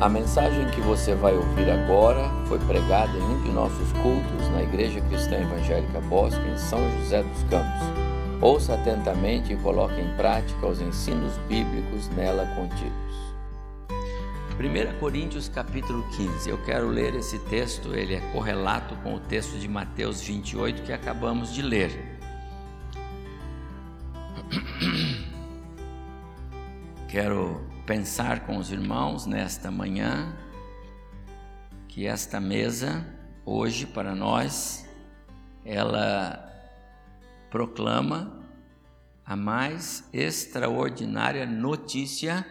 A mensagem que você vai ouvir agora foi pregada em um de nossos cultos na Igreja Cristã Evangélica Bosque, em São José dos Campos. Ouça atentamente e coloque em prática os ensinos bíblicos nela contidos. 1 Coríntios capítulo 15. Eu quero ler esse texto, ele é correlato com o texto de Mateus 28 que acabamos de ler. Quero pensar com os irmãos nesta manhã que esta mesa, hoje para nós, ela proclama a mais extraordinária notícia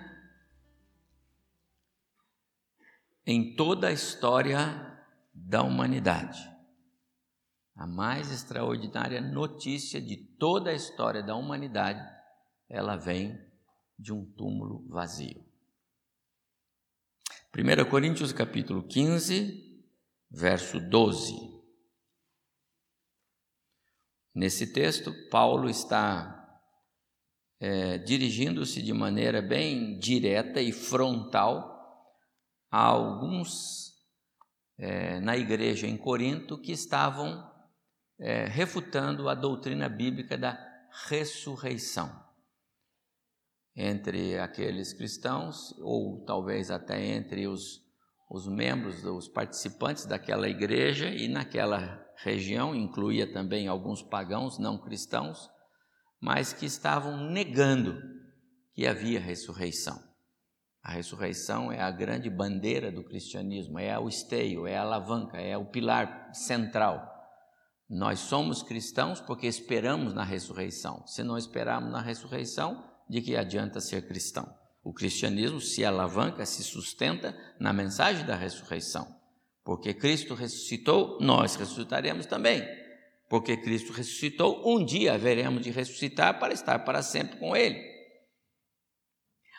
em toda a história da humanidade. A mais extraordinária notícia de toda a história da humanidade, ela vem de um túmulo vazio. 1 Coríntios capítulo 15, verso 12. Nesse texto, Paulo está é, dirigindo-se de maneira bem direta e frontal a alguns é, na igreja em Corinto que estavam é, refutando a doutrina bíblica da ressurreição entre aqueles cristãos, ou talvez até entre os, os membros, os participantes daquela igreja, e naquela região incluía também alguns pagãos não cristãos, mas que estavam negando que havia ressurreição. A ressurreição é a grande bandeira do cristianismo, é o esteio, é a alavanca, é o pilar central. Nós somos cristãos porque esperamos na ressurreição. Se não esperarmos na ressurreição, de que adianta ser cristão. O cristianismo se alavanca, se sustenta na mensagem da ressurreição. Porque Cristo ressuscitou, nós ressuscitaremos também. Porque Cristo ressuscitou, um dia haveremos de ressuscitar para estar para sempre com Ele.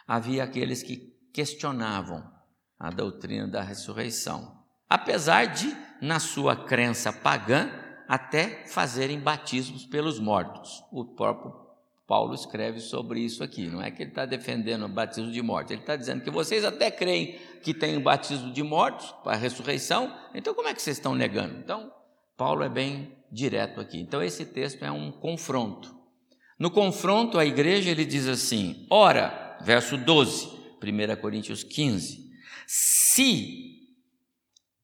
Havia aqueles que questionavam a doutrina da ressurreição, apesar de, na sua crença pagã, até fazerem batismos pelos mortos. O próprio Paulo escreve sobre isso aqui. Não é que ele está defendendo o batismo de morte, ele está dizendo que vocês até creem que tem o batismo de mortos, para a ressurreição, então como é que vocês estão negando? Então, Paulo é bem direto aqui. Então, esse texto é um confronto. No confronto à igreja, ele diz assim: ora, verso 12, 1 Coríntios 15: se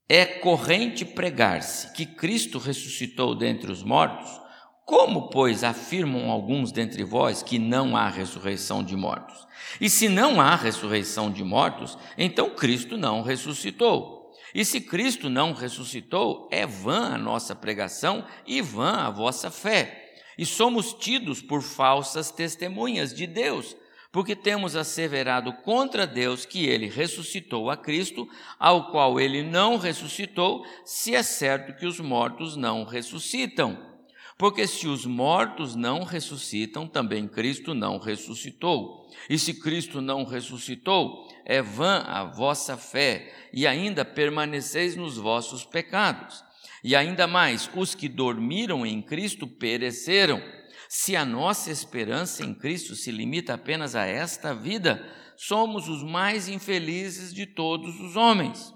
é corrente pregar-se que Cristo ressuscitou dentre os mortos, como, pois, afirmam alguns dentre vós que não há ressurreição de mortos? E se não há ressurreição de mortos, então Cristo não ressuscitou. E se Cristo não ressuscitou, é vã a nossa pregação e vã a vossa fé. E somos tidos por falsas testemunhas de Deus, porque temos asseverado contra Deus que ele ressuscitou a Cristo, ao qual ele não ressuscitou, se é certo que os mortos não ressuscitam. Porque se os mortos não ressuscitam, também Cristo não ressuscitou. E se Cristo não ressuscitou, é vã a vossa fé, e ainda permaneceis nos vossos pecados. E ainda mais, os que dormiram em Cristo pereceram. Se a nossa esperança em Cristo se limita apenas a esta vida, somos os mais infelizes de todos os homens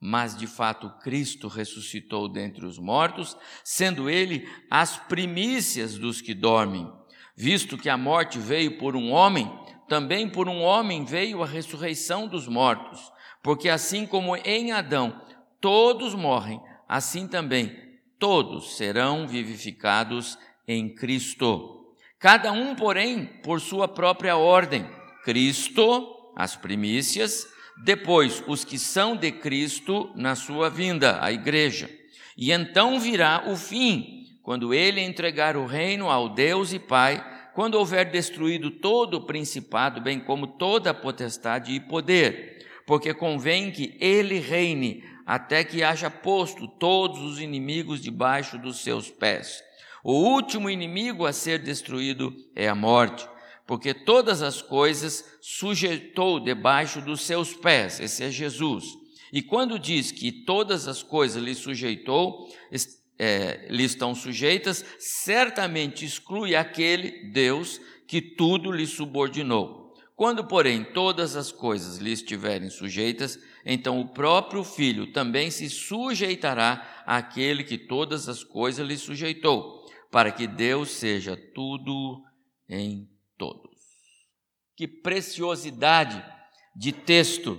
mas de fato Cristo ressuscitou dentre os mortos, sendo ele as primícias dos que dormem. Visto que a morte veio por um homem, também por um homem veio a ressurreição dos mortos, porque assim como em Adão todos morrem, assim também todos serão vivificados em Cristo. Cada um, porém, por sua própria ordem. Cristo, as primícias, depois os que são de Cristo na sua vinda, a igreja. E então virá o fim, quando ele entregar o reino ao Deus e Pai, quando houver destruído todo o principado, bem como toda a potestade e poder, porque convém que ele reine até que haja posto todos os inimigos debaixo dos seus pés. O último inimigo a ser destruído é a morte porque todas as coisas sujeitou debaixo dos seus pés, esse é Jesus. E quando diz que todas as coisas lhe sujeitou, é, lhe estão sujeitas, certamente exclui aquele Deus que tudo lhe subordinou. Quando, porém, todas as coisas lhe estiverem sujeitas, então o próprio Filho também se sujeitará àquele que todas as coisas lhe sujeitou, para que Deus seja tudo em todos. Que preciosidade de texto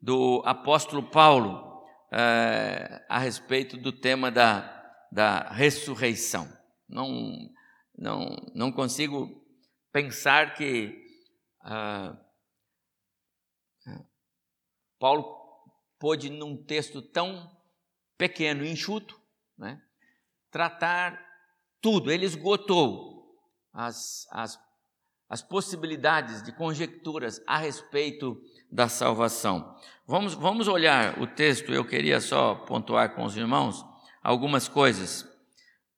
do apóstolo Paulo é, a respeito do tema da, da ressurreição. Não, não, não consigo pensar que ah, Paulo pôde, num texto tão pequeno e enxuto, né, tratar tudo, ele esgotou as, as, as possibilidades de conjecturas a respeito da salvação. Vamos, vamos olhar o texto, eu queria só pontuar com os irmãos algumas coisas,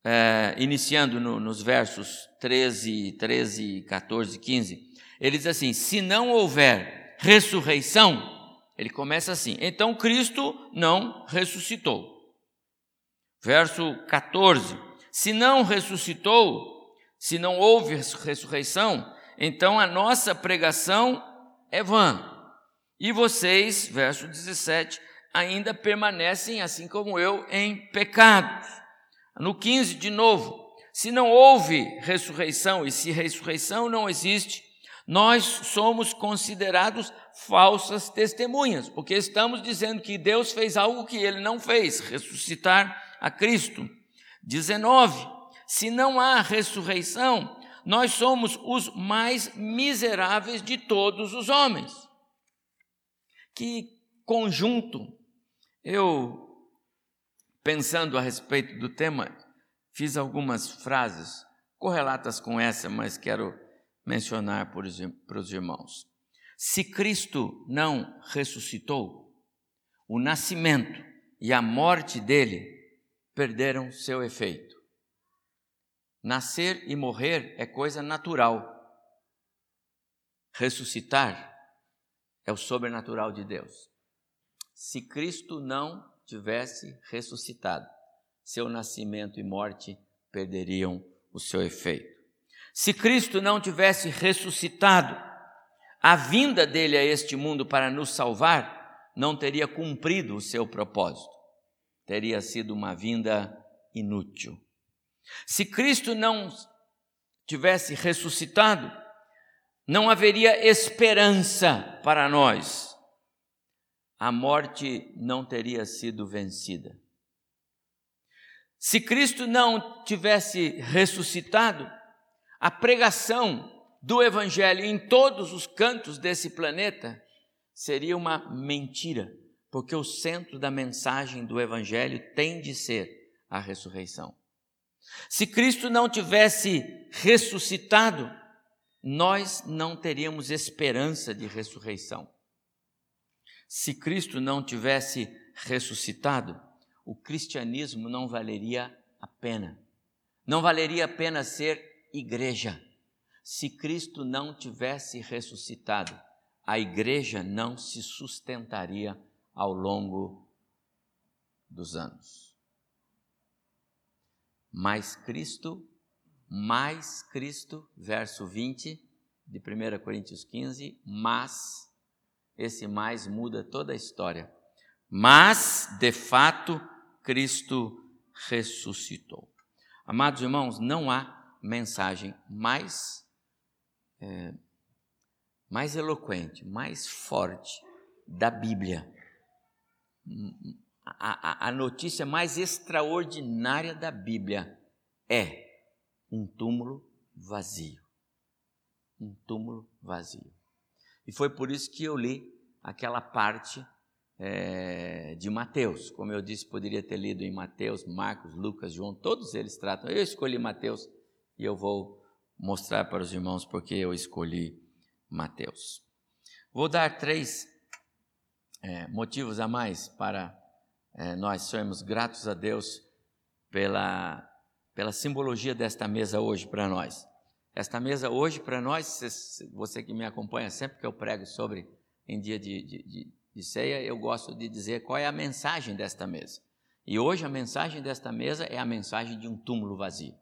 é, iniciando no, nos versos 13, 13, 14, 15. Ele diz assim: Se não houver ressurreição, ele começa assim: Então Cristo não ressuscitou. Verso 14: Se não ressuscitou, se não houve ressurreição, então a nossa pregação é vã. E vocês, verso 17, ainda permanecem, assim como eu, em pecados. No 15, de novo: Se não houve ressurreição, e se ressurreição não existe, nós somos considerados falsas testemunhas, porque estamos dizendo que Deus fez algo que ele não fez, ressuscitar a Cristo. 19. Se não há ressurreição, nós somos os mais miseráveis de todos os homens. Que conjunto. Eu, pensando a respeito do tema, fiz algumas frases correlatas com essa, mas quero mencionar para os irmãos. Se Cristo não ressuscitou, o nascimento e a morte dele perderam seu efeito. Nascer e morrer é coisa natural. Ressuscitar é o sobrenatural de Deus. Se Cristo não tivesse ressuscitado, seu nascimento e morte perderiam o seu efeito. Se Cristo não tivesse ressuscitado, a vinda dele a este mundo para nos salvar não teria cumprido o seu propósito, teria sido uma vinda inútil. Se Cristo não tivesse ressuscitado, não haveria esperança para nós. A morte não teria sido vencida. Se Cristo não tivesse ressuscitado, a pregação do Evangelho em todos os cantos desse planeta seria uma mentira, porque o centro da mensagem do Evangelho tem de ser a ressurreição. Se Cristo não tivesse ressuscitado, nós não teríamos esperança de ressurreição. Se Cristo não tivesse ressuscitado, o cristianismo não valeria a pena. Não valeria a pena ser igreja. Se Cristo não tivesse ressuscitado, a igreja não se sustentaria ao longo dos anos. Mais Cristo, mais Cristo, verso 20 de 1 Coríntios 15, mas, esse mais muda toda a história. Mas, de fato, Cristo ressuscitou. Amados irmãos, não há mensagem mais, é, mais eloquente, mais forte da Bíblia. A, a, notícia mais extraordinária da Bíblia é um túmulo vazio. Um túmulo vazio. E foi por isso que eu li aquela parte é, de Mateus. Como eu disse, poderia ter lido em Mateus, Marcos, Lucas, João, todos eles tratam. Eu escolhi Mateus e eu vou mostrar para os irmãos porque eu escolhi Mateus. Vou dar três é, motivos a mais para é, nós sermos gratos a Deus pela, pela simbologia desta mesa hoje para nós. Esta mesa hoje para nós, você que me acompanha sempre que eu prego sobre em dia de, de, de, de ceia, eu gosto de dizer qual é a mensagem desta mesa. E hoje a mensagem desta mesa é a mensagem de um túmulo vazio.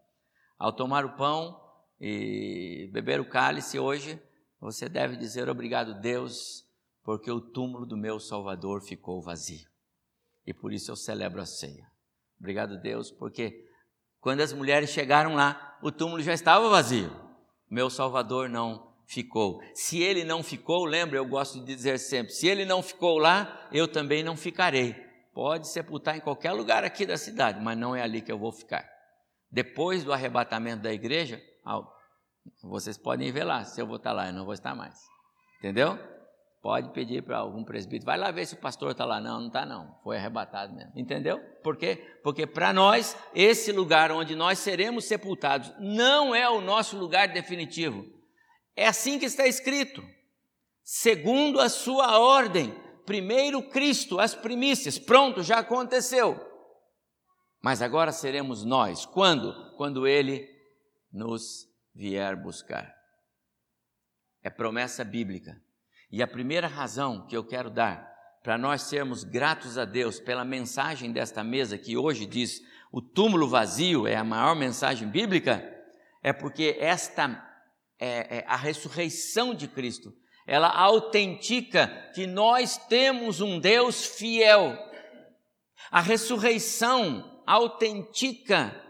Ao tomar o pão e beber o cálice hoje, você deve dizer obrigado, Deus, porque o túmulo do meu Salvador ficou vazio. E por isso eu celebro a ceia. Obrigado, Deus, porque quando as mulheres chegaram lá, o túmulo já estava vazio. Meu Salvador não ficou. Se ele não ficou, lembra, eu gosto de dizer sempre: se ele não ficou lá, eu também não ficarei. Pode sepultar em qualquer lugar aqui da cidade, mas não é ali que eu vou ficar. Depois do arrebatamento da igreja, vocês podem ver lá, se eu vou estar lá, eu não vou estar mais. Entendeu? Pode pedir para algum presbítero, vai lá ver se o pastor está lá. Não, não está não, foi arrebatado mesmo. Entendeu? Por quê? Porque para nós, esse lugar onde nós seremos sepultados não é o nosso lugar definitivo. É assim que está escrito. Segundo a sua ordem, primeiro Cristo, as primícias. Pronto, já aconteceu. Mas agora seremos nós. Quando? Quando Ele nos vier buscar. É promessa bíblica. E a primeira razão que eu quero dar para nós sermos gratos a Deus pela mensagem desta mesa, que hoje diz o túmulo vazio é a maior mensagem bíblica, é porque esta é, é a ressurreição de Cristo. Ela autentica que nós temos um Deus fiel. A ressurreição autentica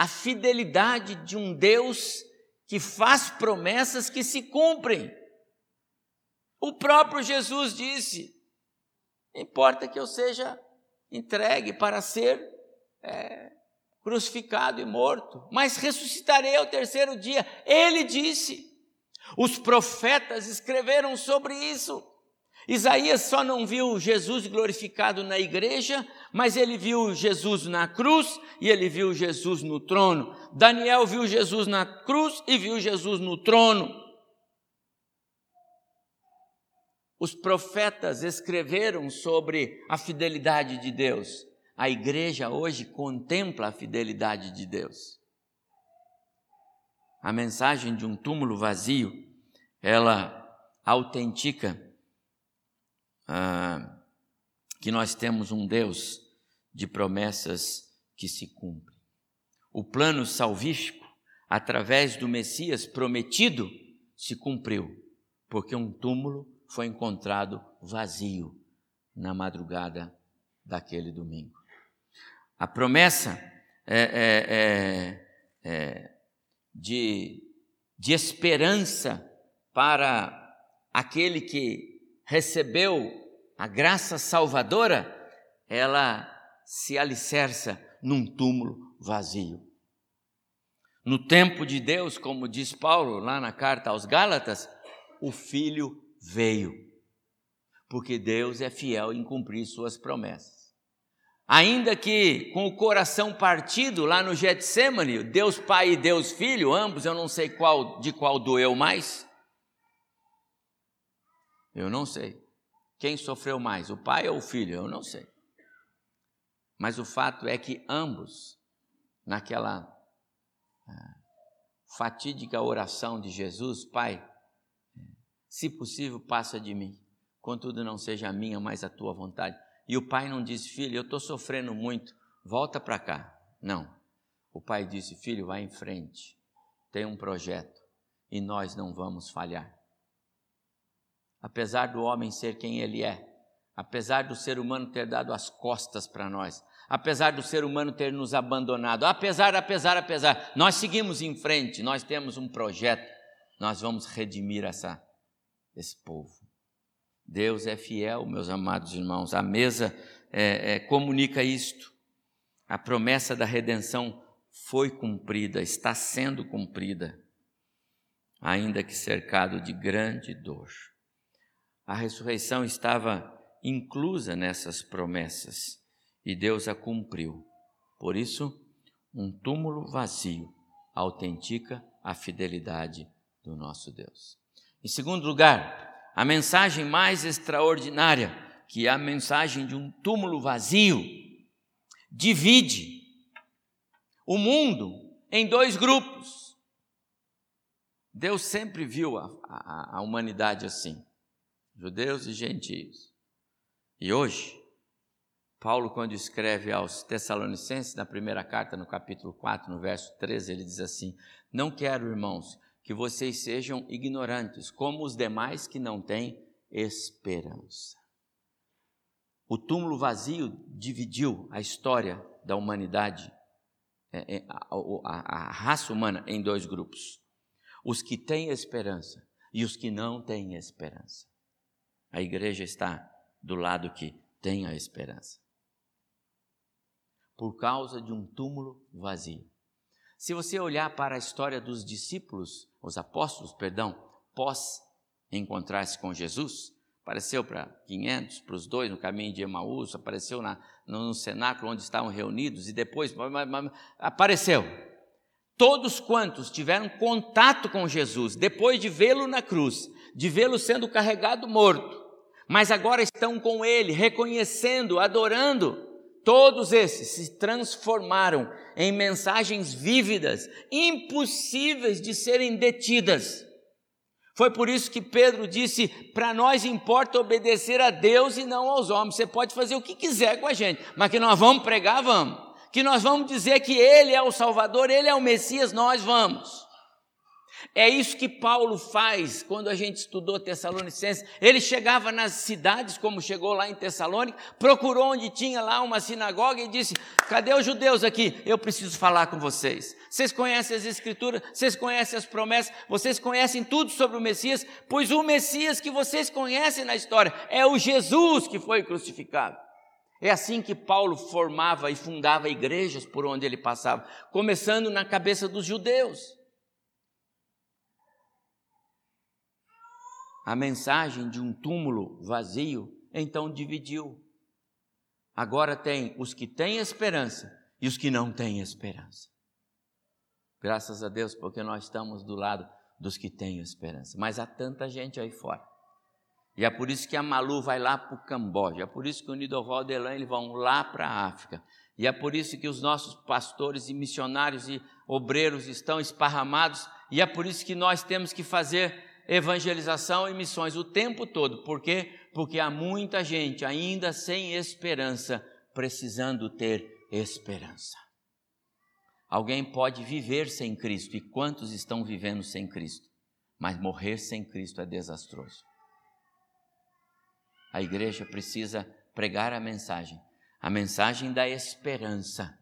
a fidelidade de um Deus que faz promessas que se cumprem. O próprio Jesus disse: importa que eu seja entregue para ser é, crucificado e morto, mas ressuscitarei ao terceiro dia. Ele disse. Os profetas escreveram sobre isso. Isaías só não viu Jesus glorificado na igreja, mas ele viu Jesus na cruz e ele viu Jesus no trono. Daniel viu Jesus na cruz e viu Jesus no trono. Os profetas escreveram sobre a fidelidade de Deus. A igreja hoje contempla a fidelidade de Deus. A mensagem de um túmulo vazio, ela autentica ah, que nós temos um Deus de promessas que se cumprem. O plano salvífico, através do Messias prometido, se cumpriu, porque um túmulo foi encontrado vazio na madrugada daquele domingo. A promessa é, é, é, é de, de esperança para aquele que recebeu a graça salvadora, ela se alicerça num túmulo vazio. No tempo de Deus, como diz Paulo lá na carta aos Gálatas, o Filho veio, porque Deus é fiel em cumprir suas promessas. Ainda que com o coração partido lá no Getsemane, Deus Pai e Deus Filho, ambos, eu não sei qual de qual doeu mais. Eu não sei. Quem sofreu mais, o pai ou o filho? Eu não sei. Mas o fato é que ambos, naquela ah, fatídica oração de Jesus, Pai, se possível, passa de mim, contudo não seja a minha, mas a tua vontade. E o pai não disse, filho, eu estou sofrendo muito, volta para cá. Não. O pai disse, filho, vai em frente, tem um projeto e nós não vamos falhar apesar do homem ser quem ele é, apesar do ser humano ter dado as costas para nós, apesar do ser humano ter nos abandonado, apesar, apesar, apesar, nós seguimos em frente, nós temos um projeto, nós vamos redimir essa, esse povo. Deus é fiel, meus amados irmãos, a mesa é, é, comunica isto. A promessa da redenção foi cumprida, está sendo cumprida, ainda que cercado de grande dor. A ressurreição estava inclusa nessas promessas e Deus a cumpriu. Por isso, um túmulo vazio autentica a fidelidade do nosso Deus. Em segundo lugar, a mensagem mais extraordinária, que é a mensagem de um túmulo vazio, divide o mundo em dois grupos. Deus sempre viu a, a, a humanidade assim judeus e gentios. E hoje, Paulo, quando escreve aos Tessalonicenses, na primeira carta, no capítulo 4, no verso 13, ele diz assim: Não quero, irmãos, que vocês sejam ignorantes, como os demais que não têm esperança. O túmulo vazio dividiu a história da humanidade, é, é, a raça humana, em dois grupos: os que têm esperança e os que não têm esperança. A igreja está do lado que tem a esperança. Por causa de um túmulo vazio. Se você olhar para a história dos discípulos, os apóstolos, perdão, pós encontrar-se com Jesus, apareceu para 500, para os dois no caminho de Emaús, apareceu na, no cenáculo onde estavam reunidos e depois apareceu. Todos quantos tiveram contato com Jesus, depois de vê-lo na cruz, de vê-lo sendo carregado morto, mas agora estão com ele, reconhecendo, adorando, todos esses se transformaram em mensagens vívidas, impossíveis de serem detidas. Foi por isso que Pedro disse: para nós importa obedecer a Deus e não aos homens. Você pode fazer o que quiser com a gente, mas que nós vamos pregar, vamos que nós vamos dizer que Ele é o Salvador, Ele é o Messias, nós vamos. É isso que Paulo faz quando a gente estudou Tessalonicenses. Ele chegava nas cidades, como chegou lá em Tessalônica, procurou onde tinha lá uma sinagoga e disse: Cadê os judeus aqui? Eu preciso falar com vocês. Vocês conhecem as Escrituras, vocês conhecem as promessas, vocês conhecem tudo sobre o Messias, pois o Messias que vocês conhecem na história é o Jesus que foi crucificado. É assim que Paulo formava e fundava igrejas por onde ele passava, começando na cabeça dos judeus. A mensagem de um túmulo vazio então dividiu. Agora tem os que têm esperança e os que não têm esperança. Graças a Deus, porque nós estamos do lado dos que têm esperança. Mas há tanta gente aí fora e é por isso que a Malu vai lá para o Camboja, é por isso que o Nidoval e Elaine vão lá para a África. E é por isso que os nossos pastores e missionários e obreiros estão esparramados, e é por isso que nós temos que fazer evangelização e missões o tempo todo. Por quê? Porque há muita gente ainda sem esperança, precisando ter esperança. Alguém pode viver sem Cristo, e quantos estão vivendo sem Cristo? Mas morrer sem Cristo é desastroso. A igreja precisa pregar a mensagem, a mensagem da esperança.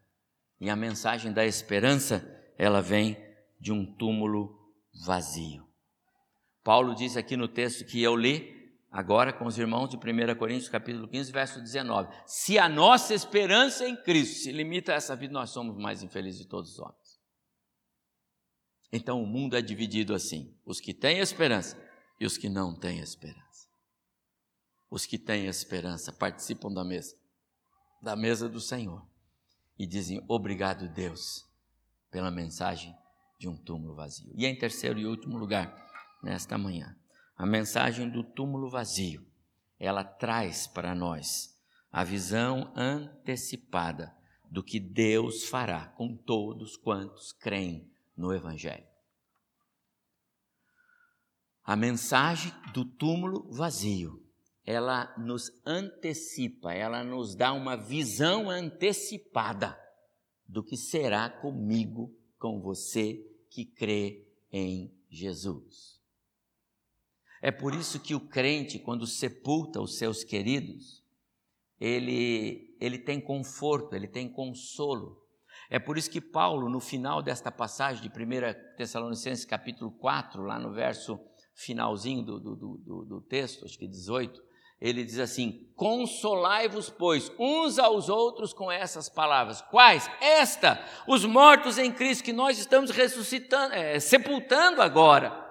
E a mensagem da esperança, ela vem de um túmulo vazio. Paulo diz aqui no texto que eu li agora com os irmãos de 1 Coríntios, capítulo 15, verso 19: Se a nossa esperança em Cristo se limita a essa vida, nós somos mais infelizes de todos os homens. Então o mundo é dividido assim: os que têm esperança e os que não têm esperança. Os que têm esperança participam da mesa, da mesa do Senhor, e dizem: Obrigado, Deus, pela mensagem de um túmulo vazio. E em terceiro e último lugar, nesta manhã, a mensagem do túmulo vazio, ela traz para nós a visão antecipada do que Deus fará com todos quantos creem no Evangelho. A mensagem do túmulo vazio ela nos antecipa, ela nos dá uma visão antecipada do que será comigo, com você que crê em Jesus. É por isso que o crente, quando sepulta os seus queridos, ele, ele tem conforto, ele tem consolo. É por isso que Paulo, no final desta passagem de 1 Tessalonicenses capítulo 4, lá no verso finalzinho do, do, do, do texto, acho que 18, ele diz assim: Consolai-vos, pois, uns aos outros com essas palavras. Quais? Esta, os mortos em Cristo que nós estamos ressuscitando, é, sepultando agora.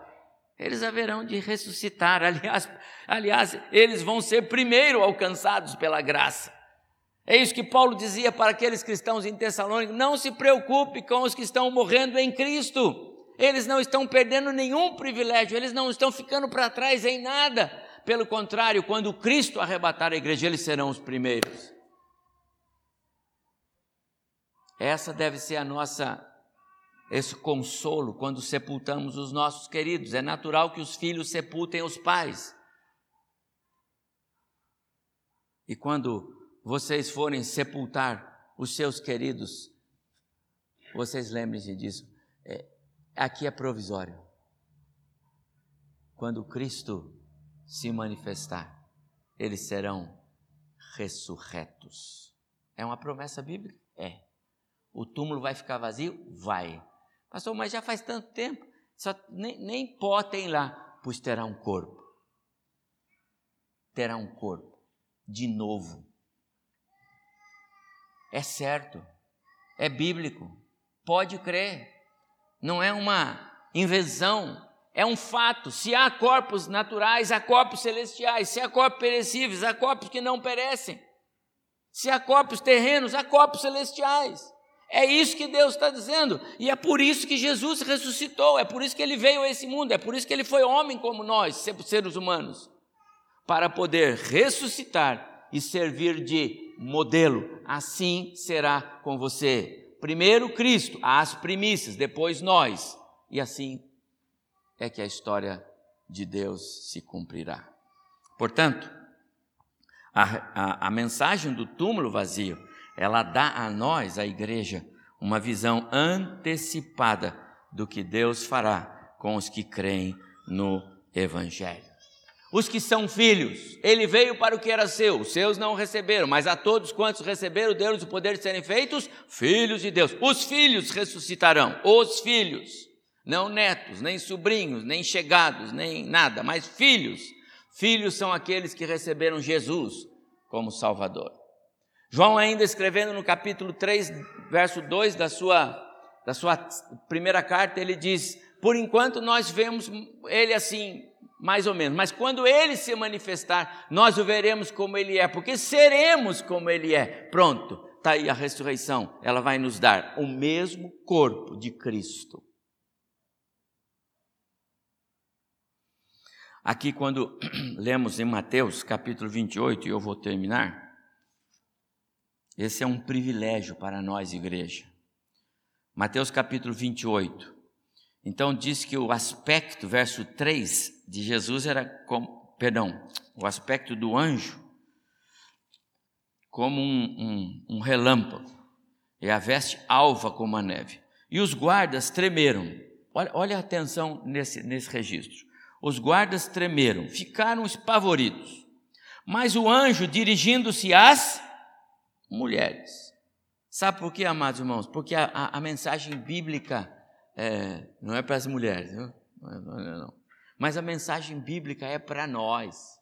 Eles haverão de ressuscitar. Aliás, aliás, eles vão ser primeiro alcançados pela graça. É isso que Paulo dizia para aqueles cristãos em Tessalônica: não se preocupe com os que estão morrendo em Cristo. Eles não estão perdendo nenhum privilégio, eles não estão ficando para trás em nada pelo contrário, quando Cristo arrebatar a igreja, eles serão os primeiros. Essa deve ser a nossa esse consolo quando sepultamos os nossos queridos. É natural que os filhos sepultem os pais. E quando vocês forem sepultar os seus queridos, vocês lembrem-se disso. É, aqui é provisório. quando Cristo se manifestar, eles serão ressurretos. É uma promessa bíblica? É. O túmulo vai ficar vazio? Vai. Pastor, mas já faz tanto tempo, só, nem, nem pó tem lá, pois terá um corpo. Terá um corpo, de novo. É certo, é bíblico, pode crer, não é uma invenção, é um fato. Se há corpos naturais, há corpos celestiais. Se há corpos perecíveis, há corpos que não perecem. Se há corpos terrenos, há corpos celestiais. É isso que Deus está dizendo. E é por isso que Jesus ressuscitou. É por isso que ele veio a esse mundo. É por isso que ele foi homem como nós, seres humanos. Para poder ressuscitar e servir de modelo. Assim será com você. Primeiro Cristo, as primícias, depois nós. E assim é que a história de Deus se cumprirá. Portanto, a, a, a, mensagem do túmulo vazio, ela dá a nós, a igreja, uma visão antecipada do que Deus fará com os que creem no Evangelho. Os que são filhos, ele veio para o que era seu, os seus não receberam, mas a todos quantos receberam, deu-lhes o poder de serem feitos filhos de Deus. Os filhos ressuscitarão, os filhos não netos, nem sobrinhos, nem chegados, nem nada, mas filhos. Filhos são aqueles que receberam Jesus como Salvador. João, ainda escrevendo no capítulo 3, verso 2 da sua, da sua primeira carta, ele diz: Por enquanto nós vemos ele assim, mais ou menos, mas quando ele se manifestar, nós o veremos como ele é, porque seremos como ele é. Pronto, está aí a ressurreição, ela vai nos dar o mesmo corpo de Cristo. Aqui, quando lemos em Mateus capítulo 28, e eu vou terminar, esse é um privilégio para nós, igreja. Mateus capítulo 28. Então, diz que o aspecto, verso 3 de Jesus era como, perdão, o aspecto do anjo, como um, um, um relâmpago, e a veste alva como a neve. E os guardas tremeram. Olha, olha a atenção nesse, nesse registro. Os guardas tremeram, ficaram espavoridos. Mas o anjo, dirigindo-se às mulheres. Sabe por quê, amados irmãos? Porque a, a, a mensagem bíblica é, não é para as mulheres, não, não, não, não. Mas a mensagem bíblica é para nós.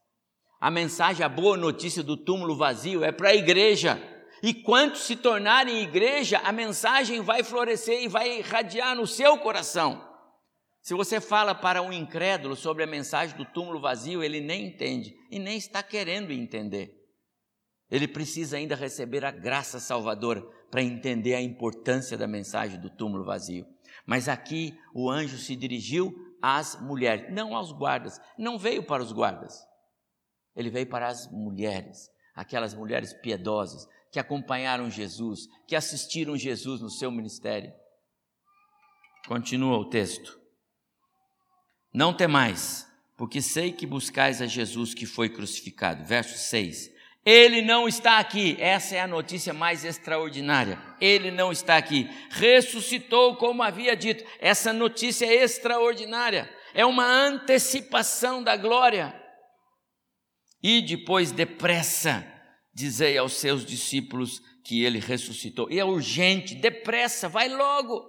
A mensagem, a boa notícia do túmulo vazio é para a igreja. E quanto se tornarem igreja, a mensagem vai florescer e vai irradiar no seu coração. Se você fala para um incrédulo sobre a mensagem do túmulo vazio, ele nem entende e nem está querendo entender. Ele precisa ainda receber a graça salvadora para entender a importância da mensagem do túmulo vazio. Mas aqui o anjo se dirigiu às mulheres, não aos guardas, não veio para os guardas. Ele veio para as mulheres, aquelas mulheres piedosas que acompanharam Jesus, que assistiram Jesus no seu ministério. Continua o texto. Não temais, porque sei que buscais a Jesus que foi crucificado. Verso 6. Ele não está aqui. Essa é a notícia mais extraordinária. Ele não está aqui. Ressuscitou como havia dito. Essa notícia é extraordinária. É uma antecipação da glória. E depois, depressa, dizei aos seus discípulos que ele ressuscitou. E é urgente, depressa, vai logo.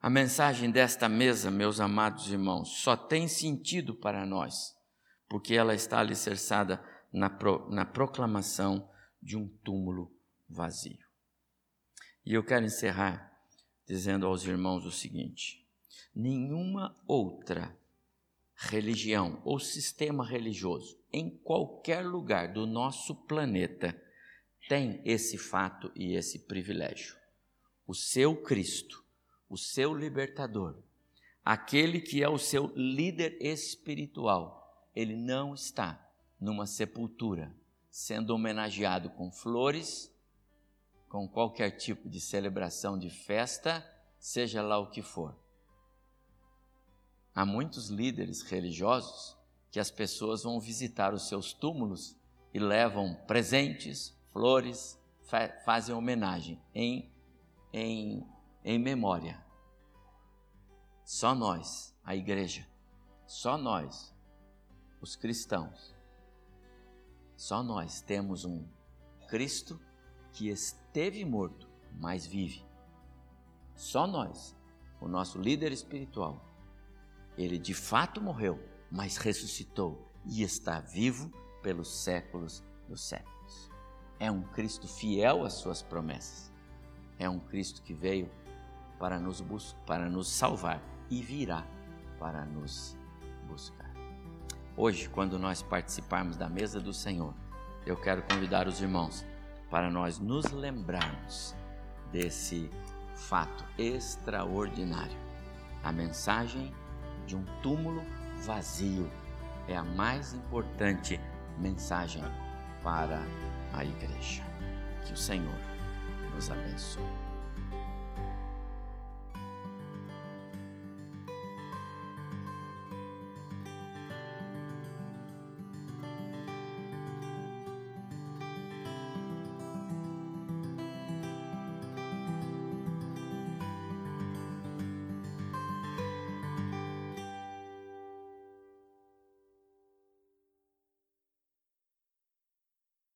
A mensagem desta mesa, meus amados irmãos, só tem sentido para nós, porque ela está alicerçada na, pro, na proclamação de um túmulo vazio. E eu quero encerrar dizendo aos irmãos o seguinte: nenhuma outra religião ou sistema religioso em qualquer lugar do nosso planeta tem esse fato e esse privilégio. O seu Cristo o seu libertador, aquele que é o seu líder espiritual, ele não está numa sepultura sendo homenageado com flores, com qualquer tipo de celebração de festa, seja lá o que for. Há muitos líderes religiosos que as pessoas vão visitar os seus túmulos e levam presentes, flores, fa fazem homenagem em, em em memória. Só nós, a igreja, só nós, os cristãos, só nós temos um Cristo que esteve morto, mas vive. Só nós, o nosso líder espiritual, ele de fato morreu, mas ressuscitou e está vivo pelos séculos dos séculos. É um Cristo fiel às suas promessas. É um Cristo que veio para nos, para nos salvar e virá para nos buscar. Hoje, quando nós participarmos da mesa do Senhor, eu quero convidar os irmãos para nós nos lembrarmos desse fato extraordinário. A mensagem de um túmulo vazio é a mais importante mensagem para a igreja. Que o Senhor nos abençoe.